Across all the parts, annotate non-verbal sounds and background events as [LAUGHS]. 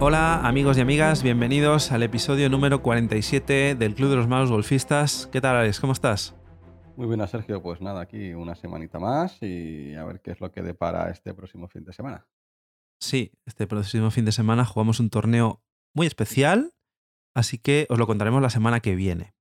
Hola amigos y amigas, bienvenidos al episodio número 47 del Club de los Malos Golfistas. ¿Qué tal Alex? ¿Cómo estás? Muy buena Sergio, pues nada, aquí una semanita más y a ver qué es lo que depara este próximo fin de semana. Sí, este próximo fin de semana jugamos un torneo muy especial, así que os lo contaremos la semana que viene.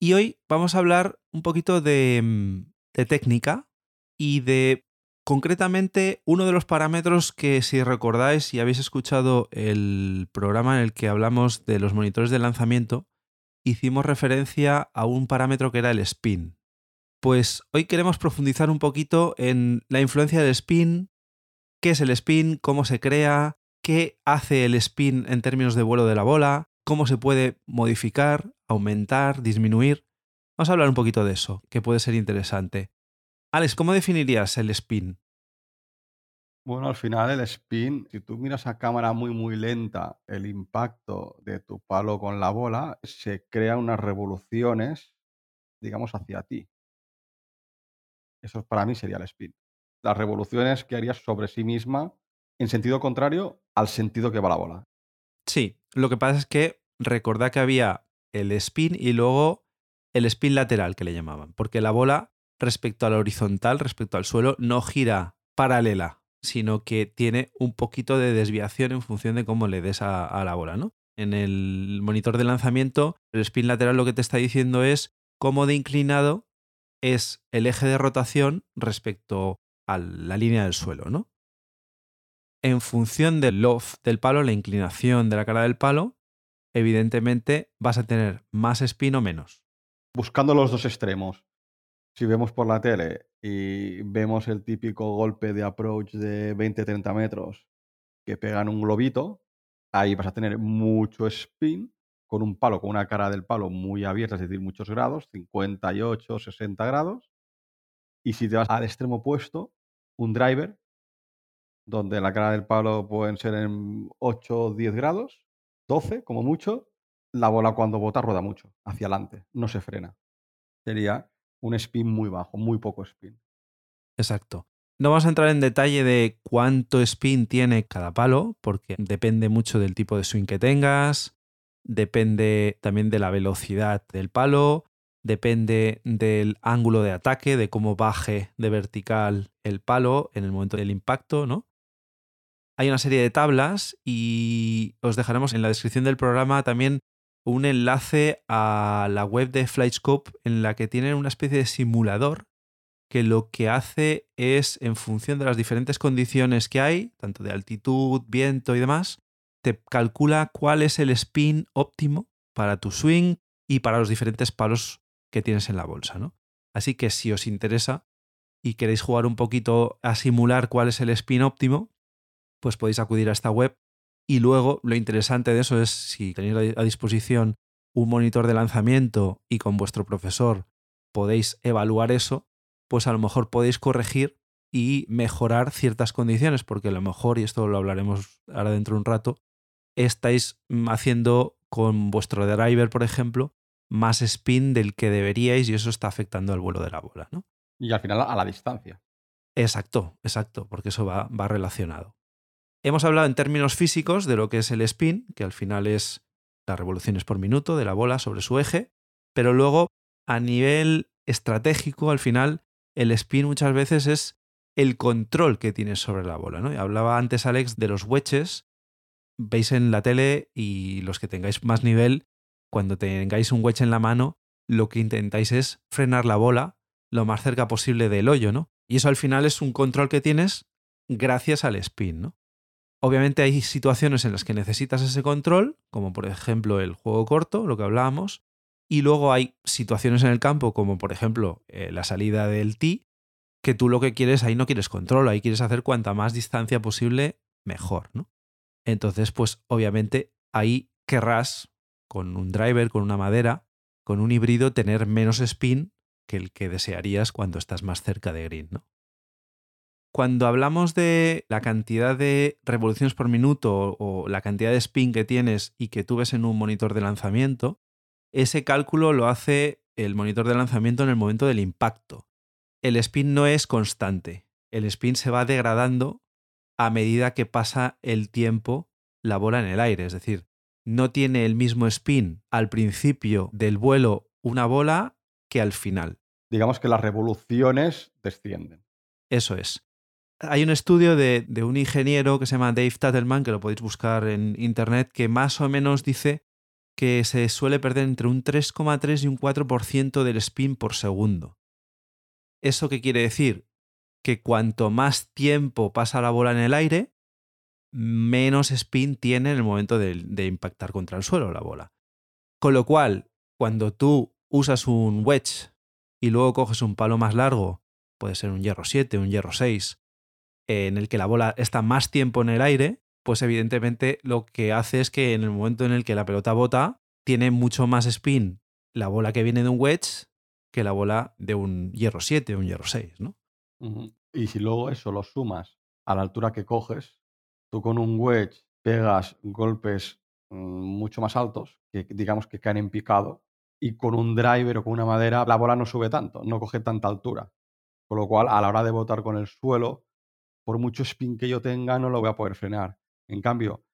Y hoy vamos a hablar un poquito de, mm, de técnica y de Concretamente, uno de los parámetros que si recordáis y habéis escuchado el programa en el que hablamos de los monitores de lanzamiento, hicimos referencia a un parámetro que era el spin. Pues hoy queremos profundizar un poquito en la influencia del spin, qué es el spin, cómo se crea, qué hace el spin en términos de vuelo de la bola, cómo se puede modificar, aumentar, disminuir. Vamos a hablar un poquito de eso, que puede ser interesante. Alex, ¿cómo definirías el spin? Bueno, al final el spin, si tú miras a cámara muy muy lenta el impacto de tu palo con la bola, se crean unas revoluciones, digamos, hacia ti. Eso para mí sería el spin. Las revoluciones que harías sobre sí misma en sentido contrario al sentido que va la bola. Sí, lo que pasa es que recordad que había el spin y luego el spin lateral que le llamaban, porque la bola respecto al horizontal, respecto al suelo, no gira paralela, sino que tiene un poquito de desviación en función de cómo le des a, la bola, ¿no? En el monitor de lanzamiento, el spin lateral lo que te está diciendo es cómo de inclinado es el eje de rotación respecto a la línea del suelo, ¿no? En función del loft del palo, la inclinación de la cara del palo, evidentemente vas a tener más spin o menos. Buscando los dos extremos si vemos por la tele y vemos el típico golpe de approach de 20-30 metros que pegan un globito, ahí vas a tener mucho spin con un palo, con una cara del palo muy abierta, es decir, muchos grados, 58, 60 grados. Y si te vas al extremo opuesto, un driver, donde la cara del palo pueden ser en 8 10 grados, 12 como mucho, la bola cuando bota rueda mucho, hacia adelante, no se frena. Sería un spin muy bajo, muy poco spin. Exacto. No vamos a entrar en detalle de cuánto spin tiene cada palo, porque depende mucho del tipo de swing que tengas, depende también de la velocidad del palo, depende del ángulo de ataque, de cómo baje de vertical el palo en el momento del impacto, ¿no? Hay una serie de tablas y os dejaremos en la descripción del programa también un enlace a la web de Flightscope en la que tienen una especie de simulador que lo que hace es, en función de las diferentes condiciones que hay, tanto de altitud, viento y demás, te calcula cuál es el spin óptimo para tu swing y para los diferentes palos que tienes en la bolsa. ¿no? Así que si os interesa y queréis jugar un poquito a simular cuál es el spin óptimo, pues podéis acudir a esta web y luego lo interesante de eso es si tenéis a disposición un monitor de lanzamiento y con vuestro profesor podéis evaluar eso, pues a lo mejor podéis corregir y mejorar ciertas condiciones, porque a lo mejor, y esto lo hablaremos ahora dentro de un rato, estáis haciendo con vuestro driver, por ejemplo, más spin del que deberíais y eso está afectando al vuelo de la bola, ¿no? Y al final a la distancia. Exacto, exacto, porque eso va, va relacionado. Hemos hablado en términos físicos de lo que es el spin, que al final es las revoluciones por minuto de la bola sobre su eje, pero luego a nivel estratégico, al final, el spin muchas veces es el control que tienes sobre la bola. ¿no? Hablaba antes Alex de los wedges. Veis en la tele y los que tengáis más nivel, cuando tengáis un wedge en la mano, lo que intentáis es frenar la bola lo más cerca posible del hoyo, ¿no? Y eso al final es un control que tienes gracias al spin, ¿no? Obviamente hay situaciones en las que necesitas ese control, como por ejemplo el juego corto, lo que hablábamos, y luego hay situaciones en el campo, como por ejemplo eh, la salida del tee, que tú lo que quieres, ahí no quieres control, ahí quieres hacer cuanta más distancia posible, mejor, ¿no? Entonces, pues obviamente ahí querrás, con un driver, con una madera, con un híbrido, tener menos spin que el que desearías cuando estás más cerca de green, ¿no? Cuando hablamos de la cantidad de revoluciones por minuto o la cantidad de spin que tienes y que tú ves en un monitor de lanzamiento, ese cálculo lo hace el monitor de lanzamiento en el momento del impacto. El spin no es constante. El spin se va degradando a medida que pasa el tiempo la bola en el aire. Es decir, no tiene el mismo spin al principio del vuelo una bola que al final. Digamos que las revoluciones descienden. Eso es. Hay un estudio de, un ingeniero que se llama Dave Tattleman, que lo podéis buscar en internet, que más o menos dice que se suele perder entre un 3,3 y un 4% del spin por segundo. ¿Eso qué quiere decir? Que cuanto más tiempo pasa la bola en el aire, menos spin tiene en el momento de, de impactar contra el suelo la bola. Con lo cual, cuando tú usas un wedge y luego coges un palo más largo, puede ser un hierro 7, un hierro 6, en el que la bola está más tiempo en el aire, pues evidentemente lo que hace es que en el momento en el que la pelota bota, tiene mucho más spin la bola que viene de un wedge que la bola de un hierro 7 o un hierro 6, ¿no? Y si luego eso lo sumas a la altura que coges, tú con un wedge pegas golpes mm, mucho más altos, que digamos que caen en picado, y con un driver o con una madera la bola no sube tanto, no coge tanta altura. Con lo cual, a la hora de botar con el suelo, por mucho spin que yo tenga, no lo voy a poder frenar. En cambio,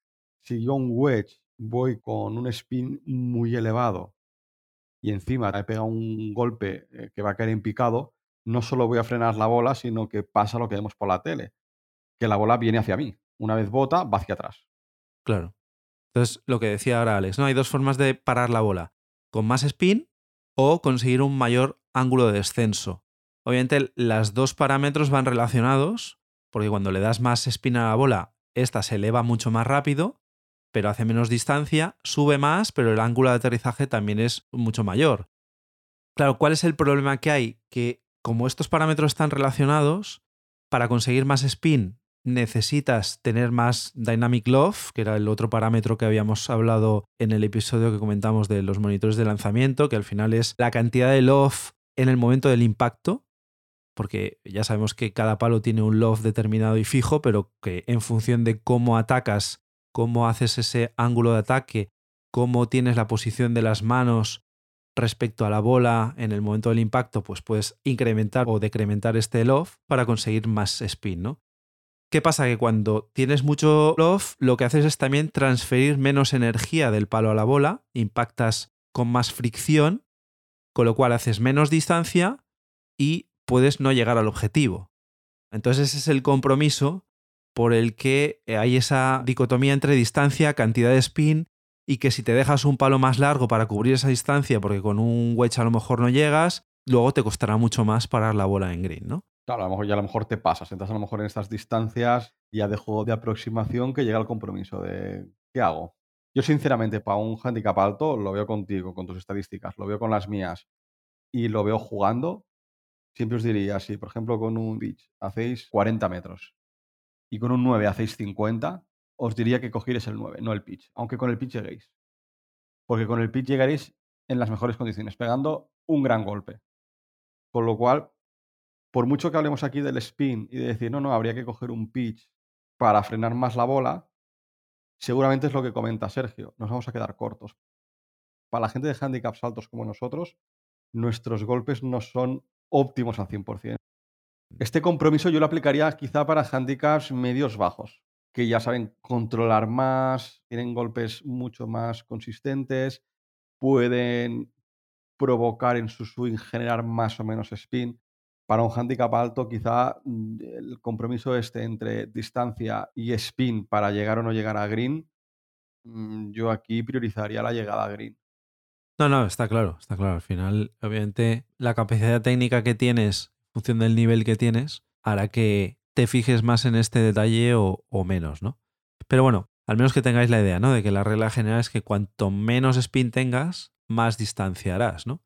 si yo un wedge voy con un spin muy elevado y encima he pegado un golpe eh, que va a caer en picado, no solo voy a frenar la bola, sino que pasa lo que vemos por la tele, que la bola viene hacia mí. Una vez bota, va hacia atrás. Claro. Entonces, lo que decía ahora Alex, ¿no? Hay dos formas de parar la bola, con más spin o conseguir un mayor ángulo de descenso. Obviamente, los dos parámetros van relacionados, porque cuando le das más spin a la bola, esta se eleva mucho más rápido, pero hace menos distancia, sube más, pero el ángulo de aterrizaje también es mucho mayor. Claro, ¿cuál es el problema que hay? Que como estos parámetros están relacionados, para conseguir más spin necesitas tener más dynamic loft, que era el otro parámetro que habíamos hablado en el episodio que comentamos de los monitores de lanzamiento, que al final es la cantidad de loft en el momento del impacto, porque ya sabemos que cada palo tiene un loft determinado y fijo, pero que en función de cómo atacas, cómo haces ese ángulo de ataque, cómo tienes la posición de las manos respecto a la bola en el momento del impacto, pues puedes incrementar o decrementar este loft para conseguir más spin, ¿no? ¿Qué pasa? Que cuando tienes mucho loft, lo que haces es también transferir menos energía del palo a la bola, impactas con más fricción, con lo cual haces menos distancia y puedes no llegar al objetivo. Entonces ese es el compromiso por el que hay esa dicotomía entre distancia, cantidad de spin y que si te dejas un palo más largo para cubrir esa distancia porque con un wedge a lo mejor no llegas, luego te costará mucho más parar la bola en green, ¿no? Claro, a lo mejor ya a lo mejor te pasas, entras a lo mejor en estas distancias ya de juego de aproximación que llega al compromiso de ¿qué hago? Yo sinceramente para un handicap alto lo veo contigo, con tus estadísticas, lo veo con las mías y lo veo jugando siempre os diría, si por ejemplo con un pitch hacéis 40 metros y con un 9 hacéis 50, os diría que cogierais el 9, no el pitch, aunque con el pitch lleguéis. Porque con el pitch llegaréis en las mejores condiciones, pegando un gran golpe. Con lo cual, por mucho que hablemos aquí del spin y de decir, no, no, habría que coger un pitch para frenar más la bola, seguramente es lo que comenta Sergio, nos vamos a quedar cortos. Para la gente de handicaps altos como nosotros, nuestros golpes no son óptimos al 100%. Este compromiso yo lo aplicaría quizá para handicaps medios bajos, que ya saben controlar más, tienen golpes mucho más consistentes, pueden provocar en su swing generar más o menos spin. Para un handicap alto, quizá mm, el compromiso este entre distancia y spin para llegar o no llegar a green, mm, yo aquí priorizaría la llegada a green. No, no, está claro, está claro. Al final, obviamente, la capacidad técnica que tienes, en función del nivel que tienes, hará que te fijes más en este detalle o, menos, ¿no? Pero bueno, al menos que tengáis la idea, ¿no? De que la regla general es que cuanto menos spin tengas, más distancia harás, ¿no?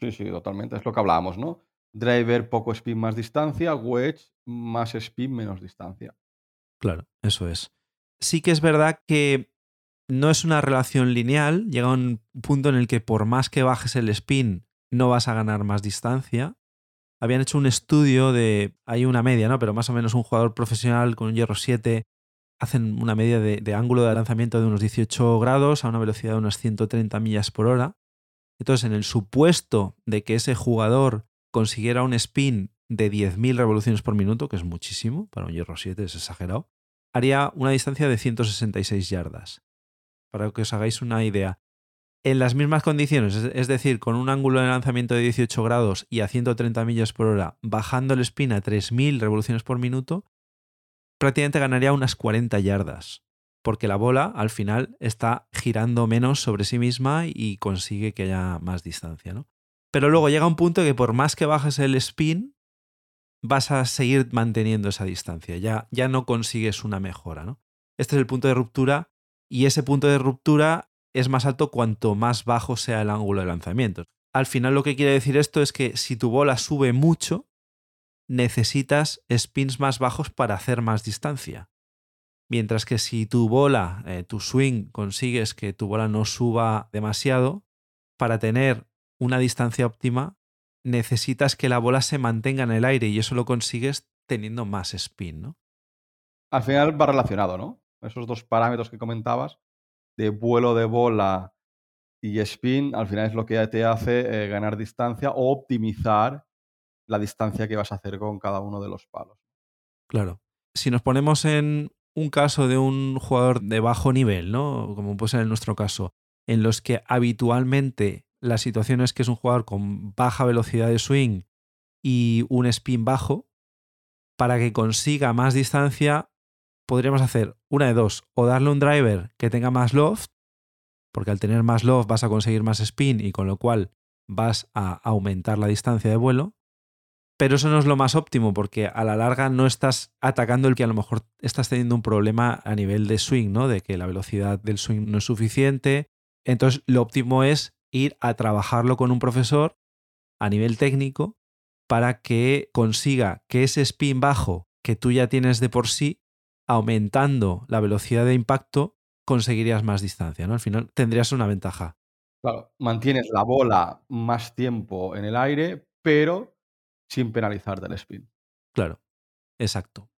Sí, sí, totalmente. Es lo que hablábamos, ¿no? Driver, poco spin, más distancia. Wedge, más spin, menos distancia. Claro, eso es. Sí que es verdad que no es una relación lineal, llega un punto en el que por más que bajes el spin no vas a ganar más distancia. Habían hecho un estudio de, hay una media, ¿no? Pero más o menos un jugador profesional con un hierro 7 hacen una media de, ángulo de lanzamiento de unos 18 grados a una velocidad de unas 130 millas por hora. Entonces, en el supuesto de que ese jugador consiguiera un spin de 10.000 revoluciones por minuto, que es muchísimo, para un hierro 7 es exagerado, haría una distancia de 166 yardas. Para que os hagáis una idea, en las mismas condiciones, es decir, con un ángulo de lanzamiento de 18 grados y a 130 millas por hora, bajando el spin a 3.000 revoluciones por minuto, prácticamente ganaría unas 40 yardas, porque la bola al final está girando menos sobre sí misma y consigue que haya más distancia. ¿no? Pero luego llega un punto que por más que bajes el spin, vas a seguir manteniendo esa distancia, ya, ya no consigues una mejora. ¿no? Este es el punto de ruptura y ese punto de ruptura es más alto cuanto más bajo sea el ángulo de lanzamiento. Al final lo que quiere decir esto es que si tu bola sube mucho, necesitas spins más bajos para hacer más distancia. Mientras que si tu bola, eh, tu swing, consigues que tu bola no suba demasiado, para tener una distancia óptima, necesitas que la bola se mantenga en el aire y eso lo consigues teniendo más spin, ¿no? Al final va relacionado, ¿no? Esos dos parámetros que comentabas de vuelo de bola y spin, al final es lo que te hace eh, ganar distancia o optimizar la distancia que vas a hacer con cada uno de los palos. Claro. Si nos ponemos en un caso de un jugador de bajo nivel, ¿no? Como puede ser en nuestro caso, en los que habitualmente la situación es que es un jugador con baja velocidad de swing y un spin bajo, para que consiga más distancia, podríamos hacer una de dos, o darle un driver que tenga más loft, porque al tener más loft vas a conseguir más spin y con lo cual vas a aumentar la distancia de vuelo, pero eso no es lo más óptimo porque a la larga no estás atacando el que a lo mejor estás teniendo un problema a nivel de swing, ¿no? De que la velocidad del swing no es suficiente. Entonces, lo óptimo es ir a trabajarlo con un profesor a nivel técnico para que consiga que ese spin bajo que tú ya tienes de por sí aumentando la velocidad de impacto, conseguirías más distancia, ¿no? Al final tendrías una ventaja. Claro, mantienes la bola más tiempo en el aire, pero sin penalizar del spin. Claro, exacto.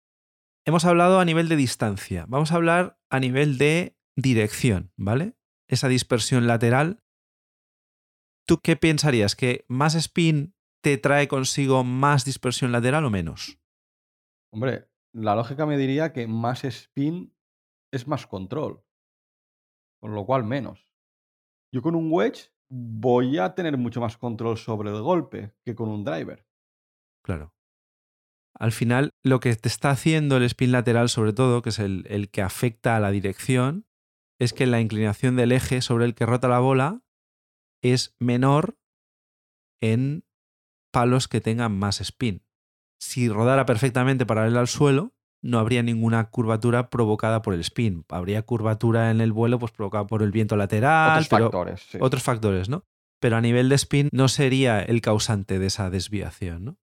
Hemos hablado a nivel de distancia, vamos a hablar a nivel de dirección, ¿vale? Esa dispersión lateral. ¿Tú qué pensarías? ¿Que más spin te trae consigo más dispersión lateral o menos? Hombre, la lógica me diría que más spin es más control, con lo cual menos. Yo con un wedge voy a tener mucho más control sobre el golpe que con un driver. Claro. Al final, lo que te está haciendo el spin lateral, sobre todo, que es el, el que afecta a la dirección, es que la inclinación del eje sobre el que rota la bola es menor en palos que tengan más spin si rodara perfectamente paralela al suelo, no habría ninguna curvatura provocada por el spin. Habría curvatura en el vuelo pues provocada por el viento lateral. Otros factores. Sí. Otros factores, ¿no? Pero a nivel de spin no sería el causante de esa desviación, ¿no?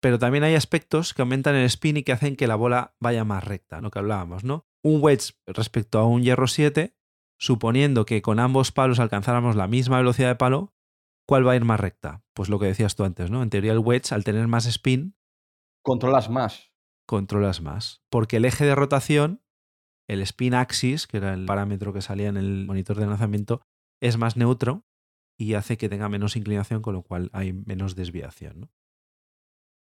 Pero también hay aspectos que aumentan el spin y que hacen que la bola vaya más recta, lo que hablábamos, ¿no? Un wedge respecto a un hierro 7, suponiendo que con ambos palos alcanzáramos la misma velocidad de palo, ¿cuál va a ir más recta? Pues lo que decías tú antes, ¿no? En teoría el wedge, al tener más spin... Controlas más. Controlas más. Porque el eje de rotación, el spin axis, que era el parámetro que salía en el monitor de lanzamiento, es más neutro y hace que tenga menos inclinación, con lo cual hay menos desviación, ¿no?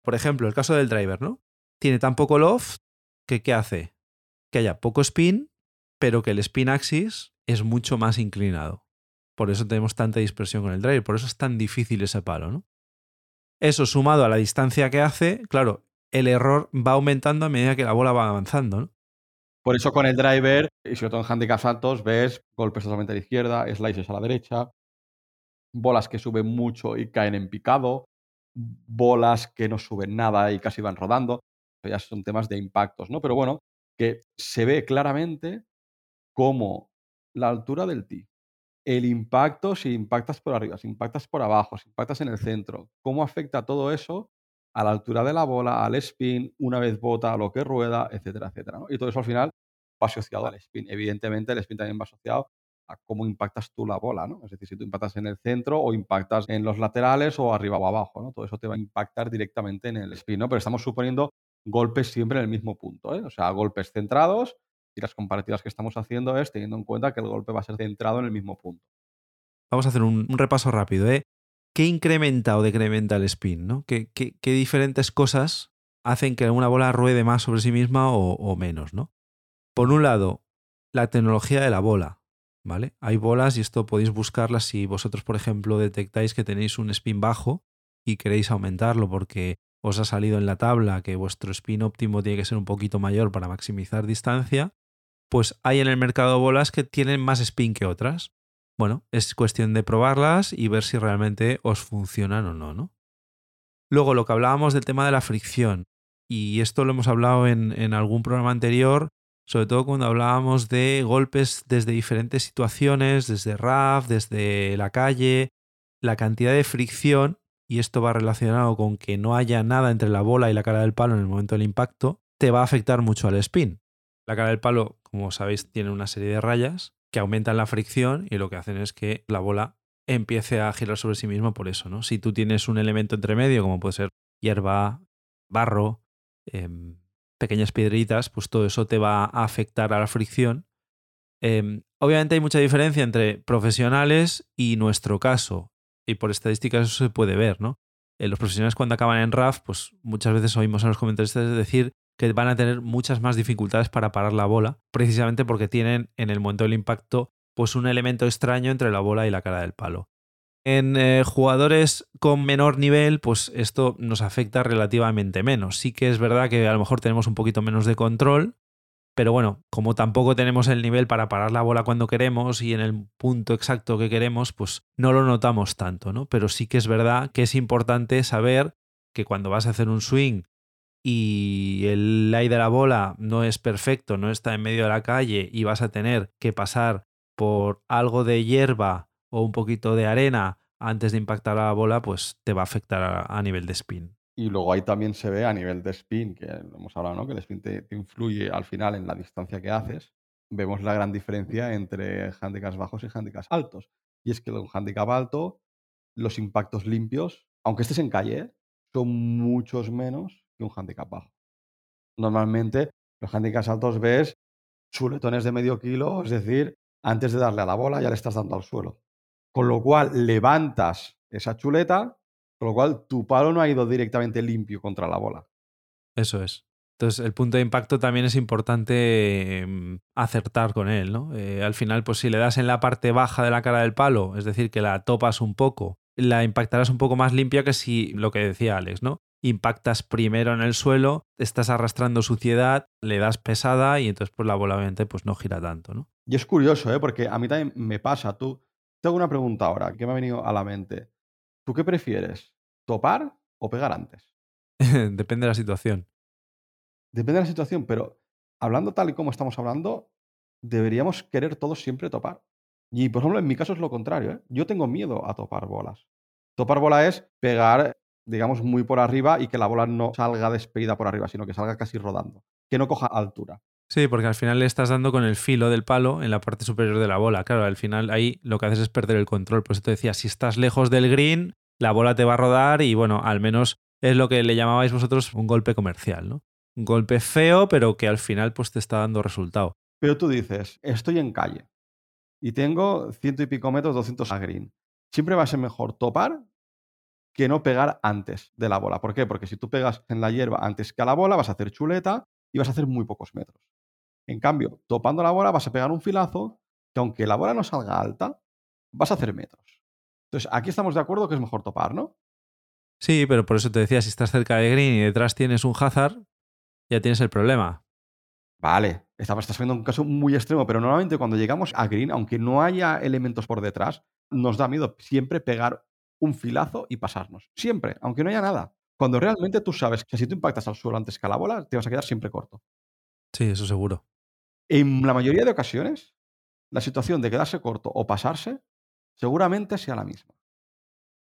Por ejemplo, el caso del driver, ¿no? Tiene tan poco loft que ¿qué hace? Que haya poco spin, pero que el spin axis es mucho más inclinado. Por eso tenemos tanta dispersión con el driver, por eso es tan difícil ese palo, ¿no? Eso sumado a la distancia que hace, claro, el error va aumentando a medida que la bola va avanzando, ¿no? Por eso con el driver, y sobre todo en handicaps altos, ves golpes totalmente a la izquierda, slices a la derecha, bolas que suben mucho y caen en picado, bolas que no suben nada y casi van rodando. Ya son temas de impactos, ¿no? Pero bueno, que se ve claramente cómo la altura del tee, el impacto, si impactas por arriba, si impactas por abajo, si impactas en el centro, cómo afecta todo eso a la altura de la bola, al spin, una vez bota, lo que rueda, etcétera, etcétera. Y todo eso al final va asociado al spin. Evidentemente, el spin también va asociado a cómo impactas tú la bola, ¿no? Es decir, si tú impactas en el centro o impactas en los laterales o arriba o abajo, ¿no? Todo eso te va a impactar directamente en el spin, ¿no? Pero estamos suponiendo golpes siempre en el mismo punto, ¿eh? O sea, golpes centrados y las comparativas que estamos haciendo es teniendo en cuenta que el golpe va a ser centrado en el mismo punto. Vamos a hacer un, repaso rápido, ¿eh? ¿qué incrementa o decrementa el spin? ¿no? ¿Qué, qué, qué diferentes cosas hacen que una bola ruede más sobre sí misma o, o menos? ¿no? Por un lado, la tecnología de la bola. ¿Vale? Hay bolas y esto podéis buscarlas si vosotros, por ejemplo, detectáis que tenéis un spin bajo y queréis aumentarlo porque os ha salido en la tabla que vuestro spin óptimo tiene que ser un poquito mayor para maximizar distancia, pues hay en el mercado bolas que tienen más spin que otras. Bueno, es cuestión de probarlas y ver si realmente os funcionan o no, ¿no? Luego, lo que hablábamos del tema de la fricción, y esto lo hemos hablado en, algún programa anterior, sobre todo cuando hablábamos de golpes desde diferentes situaciones, desde RAF, desde la calle, la cantidad de fricción, y esto va relacionado con que no haya nada entre la bola y la cara del palo en el momento del impacto, te va a afectar mucho al spin. La cara del palo, como sabéis, tiene una serie de rayas que aumentan la fricción y lo que hacen es que la bola empiece a girar sobre sí misma por eso, ¿no? Si tú tienes un elemento entre medio, como puede ser hierba, barro, eh, pequeñas piedritas, pues todo eso te va a afectar a la fricción. Eh, obviamente hay mucha diferencia entre profesionales y nuestro caso, y por estadísticas eso se puede ver, ¿no? Eh, los profesionales cuando acaban en RAF, pues muchas veces oímos a los comentarios decir que van a tener muchas más dificultades para parar la bola, precisamente porque tienen en el momento del impacto pues un elemento extraño entre la bola y la cara del palo. En eh, jugadores con menor nivel, pues esto nos afecta relativamente menos. Sí que es verdad que a lo mejor tenemos un poquito menos de control, pero bueno, como tampoco tenemos el nivel para parar la bola cuando queremos y en el punto exacto que queremos, pues no lo notamos tanto, ¿no? Pero sí que es verdad que es importante saber que cuando vas a hacer un swing y el lay de la bola no es perfecto, no está en medio de la calle y vas a tener que pasar por algo de hierba o un poquito de arena antes de impactar a la bola, pues te va a afectar a, nivel de spin. Y luego ahí también se ve a nivel de spin, que hemos hablado, ¿no? Que el spin te, influye al final en la distancia que haces. Vemos la gran diferencia entre handicaps bajos y handicaps altos. Y es que en un handicap alto, los impactos limpios, aunque estés en calle, son muchos menos un handicap bajo. Normalmente, los handicaps altos ves chuletones de medio kilo, es decir, antes de darle a la bola ya le estás dando al suelo. Con lo cual levantas esa chuleta, con lo cual tu palo no ha ido directamente limpio contra la bola. Eso es. Entonces, el punto de impacto también es importante eh, acertar con él, ¿no? Eh, al final, pues si le das en la parte baja de la cara del palo, es decir, que la topas un poco, la impactarás un poco más limpia que si lo que decía Alex, ¿no? Impactas primero en el suelo, estás arrastrando suciedad, le das pesada y entonces pues la bola obviamente pues no gira tanto, ¿no? Y es curioso, ¿eh? Porque a mí también me pasa, tú. Tengo una pregunta ahora que me ha venido a la mente. ¿Tú qué prefieres? ¿Topar o pegar antes? [LAUGHS] Depende de la situación. Depende de la situación, pero hablando tal y como estamos hablando, deberíamos querer todos siempre topar. Y por ejemplo, en mi caso es lo contrario. ¿eh? Yo tengo miedo a topar bolas. Topar bola es pegar, digamos, muy por arriba y que la bola no salga despedida por arriba, sino que salga casi rodando, que no coja altura. Sí, porque al final le estás dando con el filo del palo en la parte superior de la bola. Claro, al final ahí lo que haces es perder el control. Por eso te decía, si estás lejos del green, la bola te va a rodar y bueno, al menos es lo que le llamabais vosotros un golpe comercial, ¿no? Un golpe feo, pero que al final pues te está dando resultado. Pero tú dices, estoy en calle y tengo ciento y pico metros, 200 a green. Siempre va a ser mejor topar que no pegar antes de la bola. ¿Por qué? Porque si tú pegas en la hierba antes que a la bola, vas a hacer chuleta y vas a hacer muy pocos metros. En cambio, topando la bola vas a pegar un filazo que aunque la bola no salga alta, vas a hacer metros. Entonces, aquí estamos de acuerdo que es mejor topar, ¿no? Sí, pero por eso te decía, si estás cerca de green y detrás tienes un hazard, ya tienes el problema. Vale, estás viendo un caso muy extremo, pero normalmente cuando llegamos a green, aunque no haya elementos por detrás, nos da miedo siempre pegar un filazo y pasarnos. Siempre, aunque no haya nada. Cuando realmente tú sabes que si tú impactas al suelo antes que a la bola, te vas a quedar siempre corto. Sí, eso seguro. En la mayoría de ocasiones, la situación de quedarse corto o pasarse seguramente sea la misma.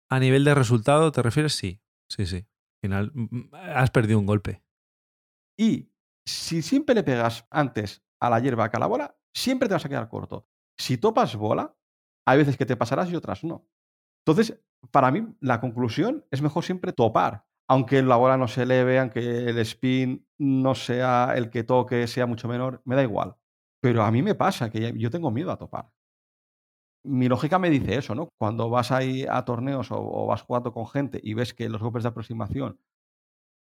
A nivel de resultado, ¿te refieres? Sí, sí, sí. Al final, has perdido un golpe. Y si siempre le pegas antes a la hierba que a la bola, siempre te vas a quedar corto. Si topas bola, hay veces que te pasarás y otras no. Entonces, para mí, la conclusión es mejor siempre topar. Aunque la bola no se eleve, aunque el spin no sea el que toque, sea mucho menor, me da igual. Pero a mí me pasa que yo tengo miedo a topar. mi lógica me dice eso, ¿no? Cuando vas ahí a torneos o, vas jugando con gente y ves que los golpes de aproximación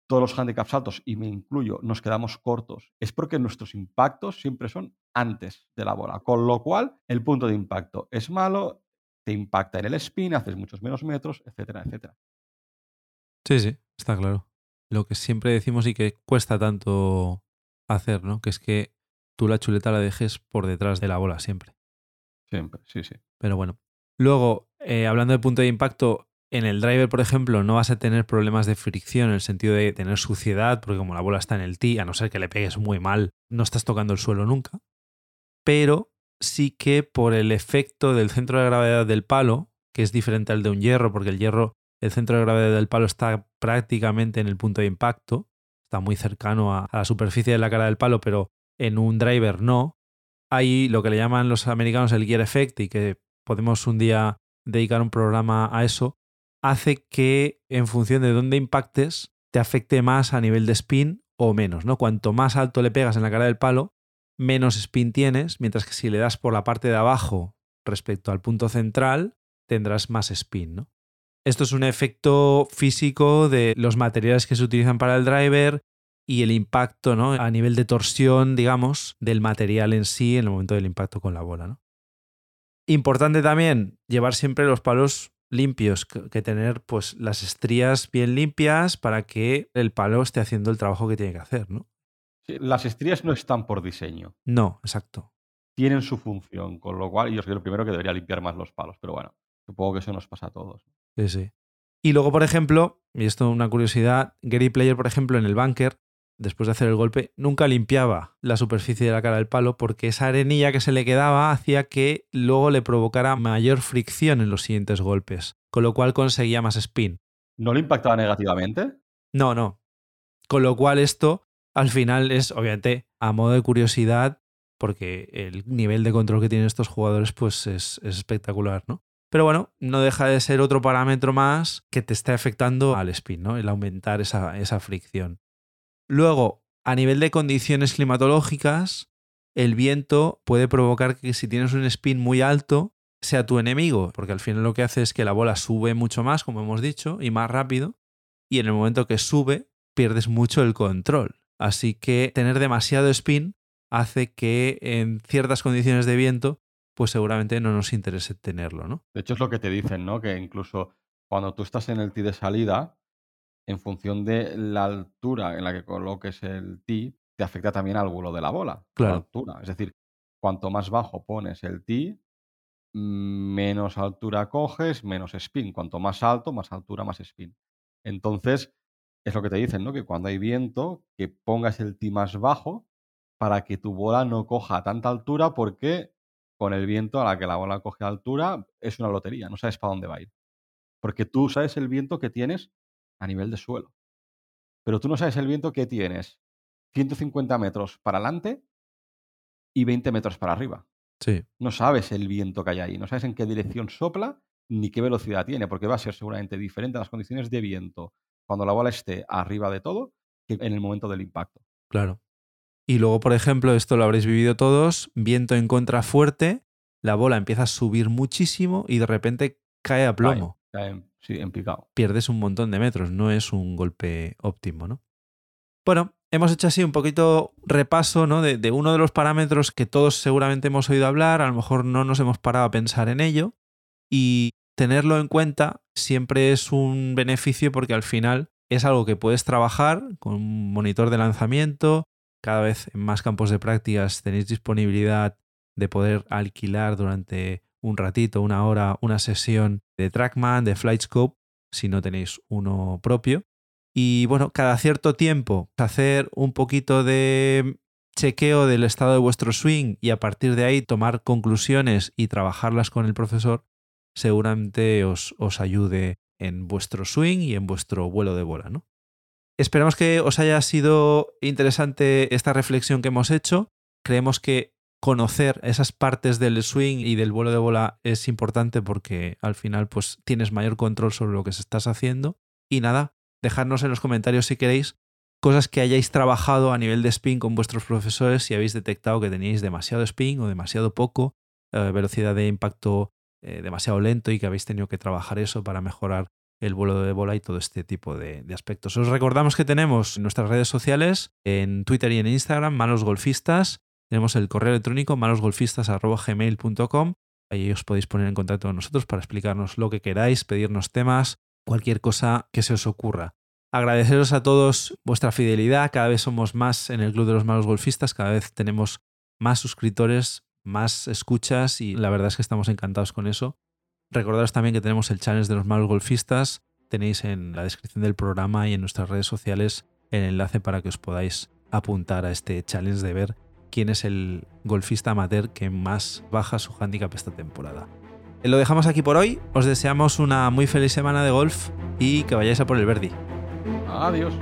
todos los handicaps altos, y me incluyo, nos quedamos cortos, es porque nuestros impactos siempre son antes de la bola. Con lo cual, el punto de impacto es malo, te impacta en el spin, haces muchos menos metros, etcétera, etcétera. Sí, sí, está claro. Lo que siempre decimos y que cuesta tanto hacer, ¿no? Que es que tú la chuleta la dejes por detrás de la bola siempre. Siempre, sí, sí. Pero bueno. Luego, eh, hablando de punto de impacto, en el driver, por ejemplo, no vas a tener problemas de fricción en el sentido de tener suciedad, porque como la bola está en el tee, a no ser que le pegues muy mal, no estás tocando el suelo nunca. Pero sí que por el efecto del centro de gravedad del palo, que es diferente al de un hierro, porque el hierro, el centro de gravedad del palo está prácticamente en el punto de impacto, está muy cercano a, la superficie de la cara del palo, pero en un driver no. Hay lo que le llaman los americanos el gear effect y que podemos un día dedicar un programa a eso, hace que en función de dónde impactes te afecte más a nivel de spin o menos, ¿no? Cuanto más alto le pegas en la cara del palo, menos spin tienes, mientras que si le das por la parte de abajo respecto al punto central, tendrás más spin, ¿no? Esto es un efecto físico de los materiales que se utilizan para el driver y el impacto, ¿no? A nivel de torsión, digamos, del material en sí en el momento del impacto con la bola, ¿no? Importante también llevar siempre los palos limpios, que tener pues las estrías bien limpias para que el palo esté haciendo el trabajo que tiene que hacer, ¿no? Las estrías no están por diseño. No, exacto. Tienen su función, con lo cual yo soy el primero que debería limpiar más los palos, pero bueno, supongo que eso nos pasa a todos. Sí, sí. Y luego, por ejemplo, y esto es una curiosidad, Gary Player, por ejemplo, en el bunker, después de hacer el golpe, nunca limpiaba la superficie de la cara del palo porque esa arenilla que se le quedaba hacía que luego le provocara mayor fricción en los siguientes golpes, con lo cual conseguía más spin. ¿No le impactaba negativamente? No, no. Con lo cual esto al final es, obviamente, a modo de curiosidad, porque el nivel de control que tienen estos jugadores pues es, es espectacular, ¿no? Pero bueno, no deja de ser otro parámetro más que te está afectando al spin, ¿no? El aumentar esa, esa fricción. Luego, a nivel de condiciones climatológicas, el viento puede provocar que si tienes un spin muy alto, sea tu enemigo, porque al final lo que hace es que la bola sube mucho más, como hemos dicho, y más rápido, y en el momento que sube, pierdes mucho el control. Así que tener demasiado spin hace que en ciertas condiciones de viento, pues seguramente no nos interese tenerlo, ¿no? De hecho, es lo que te dicen, ¿no? Que incluso cuando tú estás en el tee de salida, en función de la altura en la que coloques el tee, te afecta también al vuelo de la bola. Claro. La altura. Es decir, cuanto más bajo pones el tee, menos altura coges, menos spin. Cuanto más alto, más altura, más spin. Entonces, es lo que te dicen, ¿no? Que cuando hay viento, que pongas el tee más bajo para que tu bola no coja tanta altura, porque con el viento a la que la bola coge altura es una lotería, no sabes para dónde va a ir. Porque tú sabes el viento que tienes a nivel de suelo. Pero tú no sabes el viento que tienes 150 metros para adelante y 20 metros para arriba. Sí. No sabes el viento que hay ahí, no sabes en qué dirección sopla ni qué velocidad tiene, porque va a ser seguramente diferente a las condiciones de viento cuando la bola esté arriba de todo que en el momento del impacto. Claro. Y luego, por ejemplo, esto lo habréis vivido todos, viento en contra fuerte, la bola empieza a subir muchísimo y de repente cae a plomo. Cae, cae sí, en picado. Pierdes un montón de metros, no es un golpe óptimo, ¿no? Bueno, hemos hecho así un poquito repaso ¿no? de, de uno de los parámetros que todos seguramente hemos oído hablar, a lo mejor no nos hemos parado a pensar en ello, y tenerlo en cuenta siempre es un beneficio porque al final es algo que puedes trabajar con un monitor de lanzamiento, cada vez en más campos de prácticas tenéis disponibilidad de poder alquilar durante un ratito, una hora, una sesión de Trackman, de Flightscope, si no tenéis uno propio. Y bueno, cada cierto tiempo hacer un poquito de chequeo del estado de vuestro swing y a partir de ahí tomar conclusiones y trabajarlas con el profesor, seguramente os, os ayude en vuestro swing y en vuestro vuelo de bola, ¿no? Esperamos que os haya sido interesante esta reflexión que hemos hecho. Creemos que conocer esas partes del swing y del vuelo de bola es importante porque al final pues tienes mayor control sobre lo que se estás haciendo. Y nada, dejadnos en los comentarios si queréis cosas que hayáis trabajado a nivel de spin con vuestros profesores si habéis detectado que teníais demasiado spin o demasiado poco, eh, velocidad de impacto eh, demasiado lento y que habéis tenido que trabajar eso para mejorar el vuelo de bola y todo este tipo de, aspectos. Os recordamos que tenemos nuestras redes sociales, en Twitter y en Instagram, Manos Golfistas. Tenemos el correo electrónico manosgolfistas.gmail.com. Ahí os podéis poner en contacto con nosotros para explicarnos lo que queráis, pedirnos temas, cualquier cosa que se os ocurra. Agradeceros a todos vuestra fidelidad. Cada vez somos más en el Club de los Malos Golfistas. Cada vez tenemos más suscriptores, más escuchas y la verdad es que estamos encantados con eso. Recordaros también que tenemos el challenge de los malos golfistas. Tenéis en la descripción del programa y en nuestras redes sociales el enlace para que os podáis apuntar a este challenge de ver quién es el golfista amateur que más baja su handicap esta temporada. Lo dejamos aquí por hoy. Os deseamos una muy feliz semana de golf y que vayáis a por el Verdi. Adiós.